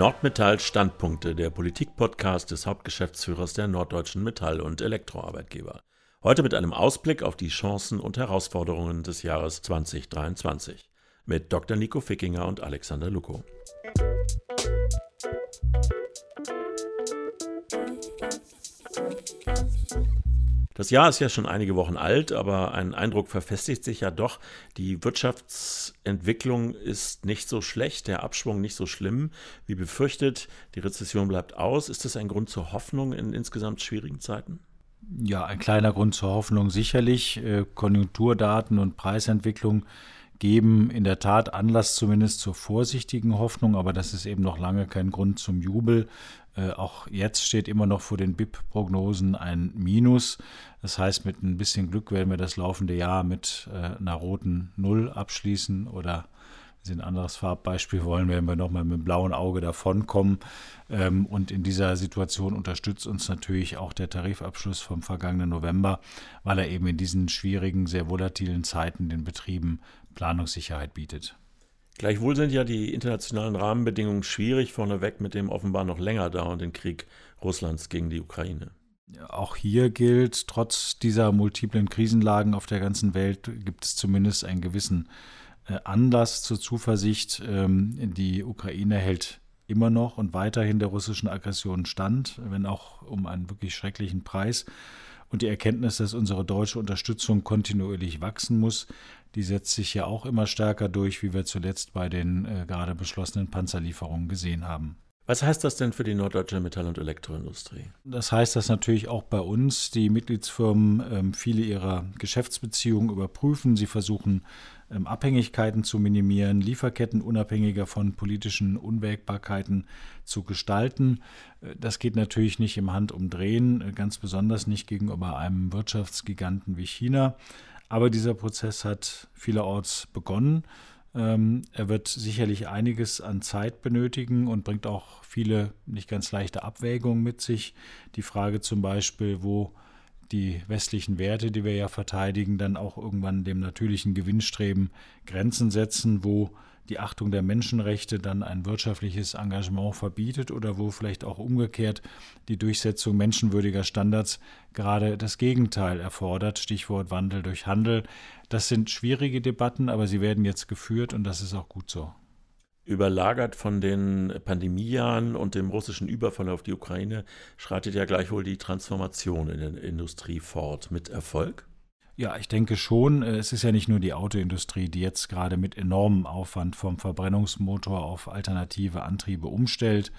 Nordmetall Standpunkte, der Politik-Podcast des Hauptgeschäftsführers der Norddeutschen Metall- und Elektroarbeitgeber. Heute mit einem Ausblick auf die Chancen und Herausforderungen des Jahres 2023 mit Dr. Nico Fickinger und Alexander Luko. Das Jahr ist ja schon einige Wochen alt, aber ein Eindruck verfestigt sich ja doch. Die Wirtschaftsentwicklung ist nicht so schlecht, der Abschwung nicht so schlimm wie befürchtet. Die Rezession bleibt aus. Ist das ein Grund zur Hoffnung in insgesamt schwierigen Zeiten? Ja, ein kleiner Grund zur Hoffnung sicherlich. Äh, Konjunkturdaten und Preisentwicklung geben in der Tat Anlass zumindest zur vorsichtigen Hoffnung, aber das ist eben noch lange kein Grund zum Jubel. Äh, auch jetzt steht immer noch vor den BIP-Prognosen ein Minus. Das heißt, mit ein bisschen Glück werden wir das laufende Jahr mit äh, einer roten Null abschließen oder wenn Sie ein anderes Farbbeispiel wollen, werden wir nochmal mit dem blauen Auge davonkommen. Ähm, und in dieser Situation unterstützt uns natürlich auch der Tarifabschluss vom vergangenen November, weil er eben in diesen schwierigen, sehr volatilen Zeiten den Betrieben Planungssicherheit bietet. Gleichwohl sind ja die internationalen Rahmenbedingungen schwierig, vorneweg mit dem offenbar noch länger dauernden Krieg Russlands gegen die Ukraine. Auch hier gilt, trotz dieser multiplen Krisenlagen auf der ganzen Welt gibt es zumindest einen gewissen äh, Anlass zur Zuversicht. Ähm, die Ukraine hält immer noch und weiterhin der russischen Aggression stand, wenn auch um einen wirklich schrecklichen Preis. Und die Erkenntnis, dass unsere deutsche Unterstützung kontinuierlich wachsen muss, die setzt sich ja auch immer stärker durch, wie wir zuletzt bei den äh, gerade beschlossenen Panzerlieferungen gesehen haben. Was heißt das denn für die norddeutsche Metall- und Elektroindustrie? Das heißt, dass natürlich auch bei uns die Mitgliedsfirmen ähm, viele ihrer Geschäftsbeziehungen überprüfen. Sie versuchen, ähm, Abhängigkeiten zu minimieren, Lieferketten unabhängiger von politischen Unwägbarkeiten zu gestalten. Äh, das geht natürlich nicht im Handumdrehen, äh, ganz besonders nicht gegenüber einem Wirtschaftsgiganten wie China. Aber dieser Prozess hat vielerorts begonnen. Ähm, er wird sicherlich einiges an Zeit benötigen und bringt auch viele nicht ganz leichte Abwägungen mit sich. Die Frage zum Beispiel, wo die westlichen Werte, die wir ja verteidigen, dann auch irgendwann dem natürlichen Gewinnstreben Grenzen setzen, wo die Achtung der Menschenrechte dann ein wirtschaftliches Engagement verbietet oder wo vielleicht auch umgekehrt die Durchsetzung menschenwürdiger Standards gerade das Gegenteil erfordert, Stichwort Wandel durch Handel. Das sind schwierige Debatten, aber sie werden jetzt geführt und das ist auch gut so. Überlagert von den Pandemiejahren und dem russischen Überfall auf die Ukraine schreitet ja gleichwohl die Transformation in der Industrie fort. Mit Erfolg? Ja, ich denke schon. Es ist ja nicht nur die Autoindustrie, die jetzt gerade mit enormem Aufwand vom Verbrennungsmotor auf alternative Antriebe umstellt.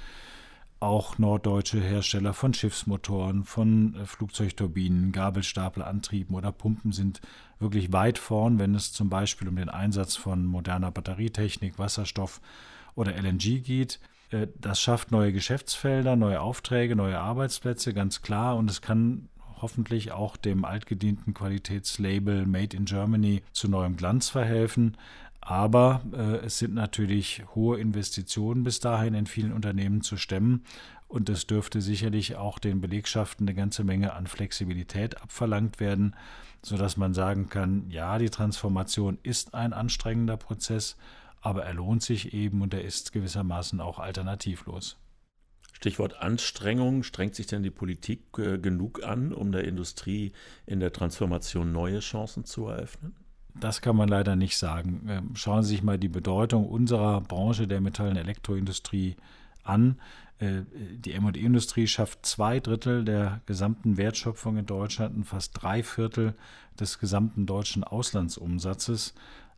Auch norddeutsche Hersteller von Schiffsmotoren, von äh, Flugzeugturbinen, Gabelstapelantrieben oder Pumpen sind wirklich weit vorn, wenn es zum Beispiel um den Einsatz von moderner Batterietechnik, Wasserstoff oder LNG geht. Äh, das schafft neue Geschäftsfelder, neue Aufträge, neue Arbeitsplätze, ganz klar. Und es kann hoffentlich auch dem altgedienten Qualitätslabel Made in Germany zu neuem Glanz verhelfen. Aber äh, es sind natürlich hohe Investitionen bis dahin in vielen Unternehmen zu stemmen. Und es dürfte sicherlich auch den Belegschaften eine ganze Menge an Flexibilität abverlangt werden, sodass man sagen kann, ja, die Transformation ist ein anstrengender Prozess, aber er lohnt sich eben und er ist gewissermaßen auch alternativlos. Stichwort Anstrengung. Strengt sich denn die Politik äh, genug an, um der Industrie in der Transformation neue Chancen zu eröffnen? Das kann man leider nicht sagen. Ähm, schauen Sie sich mal die Bedeutung unserer Branche der Metall- und Elektroindustrie an. Äh, die ME-Industrie schafft zwei Drittel der gesamten Wertschöpfung in Deutschland und fast drei Viertel des gesamten deutschen Auslandsumsatzes.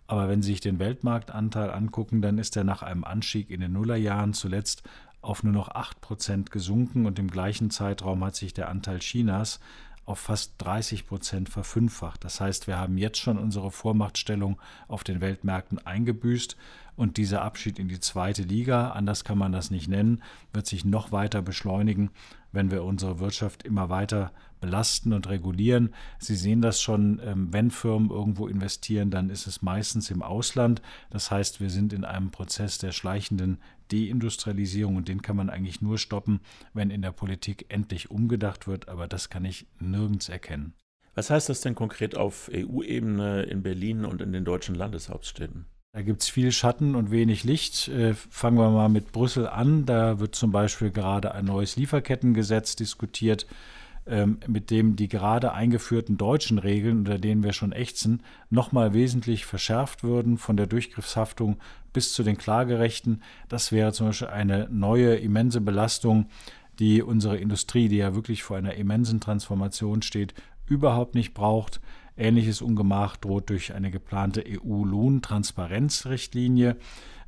Aber wenn Sie sich den Weltmarktanteil angucken, dann ist er nach einem Anstieg in den Nullerjahren zuletzt auf nur noch 8% gesunken und im gleichen Zeitraum hat sich der Anteil Chinas auf fast 30 Prozent verfünffacht. Das heißt, wir haben jetzt schon unsere Vormachtstellung auf den Weltmärkten eingebüßt und dieser Abschied in die zweite Liga, anders kann man das nicht nennen, wird sich noch weiter beschleunigen, wenn wir unsere Wirtschaft immer weiter belasten und regulieren. Sie sehen das schon, ähm, wenn Firmen irgendwo investieren, dann ist es meistens im Ausland. Das heißt, wir sind in einem Prozess der schleichenden Deindustrialisierung und den kann man eigentlich nur stoppen, wenn in der Politik endlich umgedacht wird, aber das kann ich nirgends erkennen. Was heißt das denn konkret auf EU-Ebene in Berlin und in den deutschen Landeshauptstädten? Da gibt es viel Schatten und wenig Licht. Äh, fangen wir mal mit Brüssel an. Da wird zum Beispiel gerade ein neues Lieferkettengesetz diskutiert, ähm, mit dem die gerade eingeführten deutschen Regeln, unter denen wir schon ächzen, nochmal wesentlich verschärft würden, von der Durchgriffshaftung bis zu den Klagerechten. Das wäre zum Beispiel eine neue immense Belastung, die unsere Industrie, die ja wirklich vor einer immensen Transformation steht, überhaupt nicht braucht. Ähnliches Ungemach droht durch eine geplante EU-Lohntransparenzrichtlinie.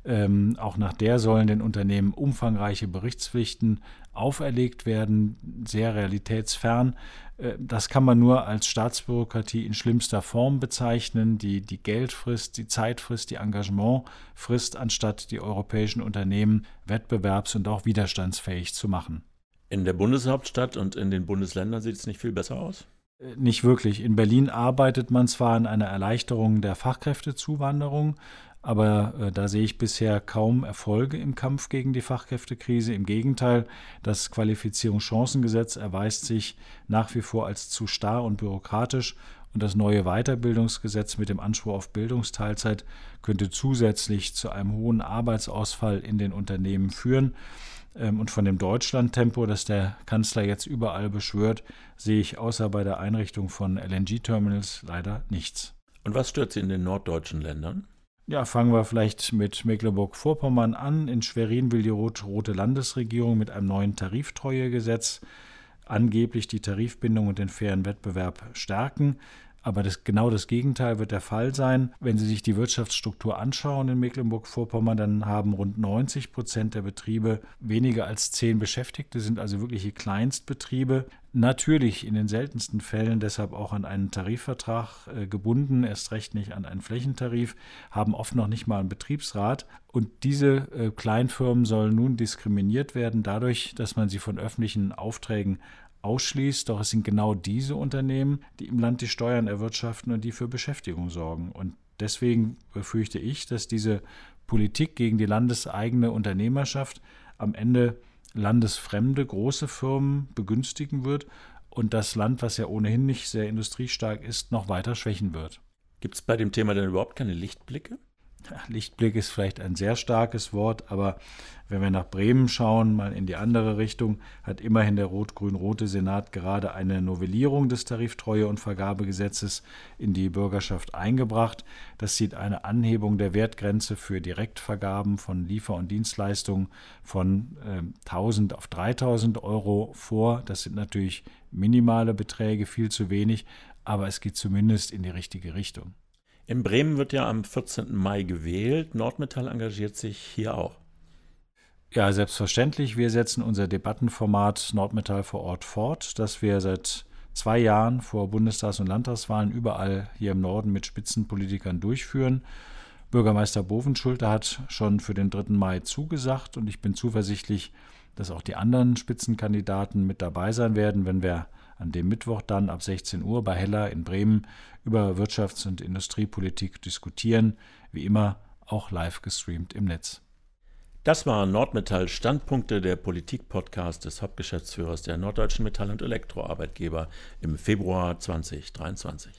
Ähm, auch nach der sollen den Unternehmen umfangreiche Berichtspflichten auferlegt werden, sehr realitätsfern. Äh, das kann man nur als Staatsbürokratie in schlimmster Form bezeichnen, die die Geldfrist, die Zeitfrist, die Engagementfrist, anstatt die europäischen Unternehmen wettbewerbs- und auch widerstandsfähig zu machen. In der Bundeshauptstadt und in den Bundesländern sieht es nicht viel besser aus? Äh, nicht wirklich. In Berlin arbeitet man zwar an einer Erleichterung der Fachkräftezuwanderung, aber äh, da sehe ich bisher kaum Erfolge im Kampf gegen die Fachkräftekrise. Im Gegenteil, das Qualifizierungschancengesetz erweist sich nach wie vor als zu starr und bürokratisch und das neue Weiterbildungsgesetz mit dem Anspruch auf Bildungsteilzeit könnte zusätzlich zu einem hohen Arbeitsausfall in den Unternehmen führen. Ähm, und von dem Deutschlandtempo, das der Kanzler jetzt überall beschwört, sehe ich außer bei der Einrichtung von LNG-Terminals leider nichts. Und was stört Sie in den norddeutschen Ländern? Ja, fangen wir vielleicht mit Mecklenburg-Vorpommern an. In Schwerin will die rot-rote Landesregierung mit einem neuen Tariftreuegesetz angeblich die Tarifbindung und den fairen Wettbewerb stärken. Aber das, genau das Gegenteil wird der Fall sein. Wenn Sie sich die Wirtschaftsstruktur anschauen in Mecklenburg-Vorpommern, dann haben rund 90 Prozent der Betriebe weniger als zehn Beschäftigte, sind also wirkliche Kleinstbetriebe. Natürlich in den seltensten Fällen deshalb auch an einen Tarifvertrag äh, gebunden, erst recht nicht an einen Flächentarif, haben oft noch nicht mal einen Betriebsrat. Und diese äh, Kleinfirmen sollen nun diskriminiert werden dadurch, dass man sie von öffentlichen Aufträgen ausschließt, doch es sind genau diese Unternehmen, die im Land die Steuern erwirtschaften und die für Beschäftigung sorgen. Und deswegen befürchte ich, dass diese Politik gegen die landeseigene Unternehmerschaft am Ende landesfremde große Firmen begünstigen wird und das Land, was ja ohnehin nicht sehr industriestark ist, noch weiter schwächen wird. Gibt es bei dem Thema denn überhaupt keine Lichtblicke? Lichtblick ist vielleicht ein sehr starkes Wort, aber wenn wir nach Bremen schauen, mal in die andere Richtung, hat immerhin der rot-grün-rote Senat gerade eine Novellierung des Tariftreue- und Vergabegesetzes in die Bürgerschaft eingebracht. Das sieht eine Anhebung der Wertgrenze für Direktvergaben von Liefer- und Dienstleistungen von äh, 1000 auf 3000 Euro vor. Das sind natürlich minimale Beträge, viel zu wenig, aber es geht zumindest in die richtige Richtung. In Bremen wird ja am 14. Mai gewählt. Nordmetall engagiert sich hier auch. Ja, selbstverständlich. Wir setzen unser Debattenformat Nordmetall vor Ort fort, das wir seit zwei Jahren vor Bundestags- und Landtagswahlen überall hier im Norden mit Spitzenpolitikern durchführen. Bürgermeister Bovenschulte hat schon für den 3. Mai zugesagt und ich bin zuversichtlich, dass auch die anderen Spitzenkandidaten mit dabei sein werden, wenn wir an dem Mittwoch dann ab 16 Uhr bei Heller in Bremen über Wirtschafts- und Industriepolitik diskutieren, wie immer auch live gestreamt im Netz. Das war Nordmetall Standpunkte der Politik-Podcast des Hauptgeschäftsführers der Norddeutschen Metall- und Elektroarbeitgeber im Februar 2023.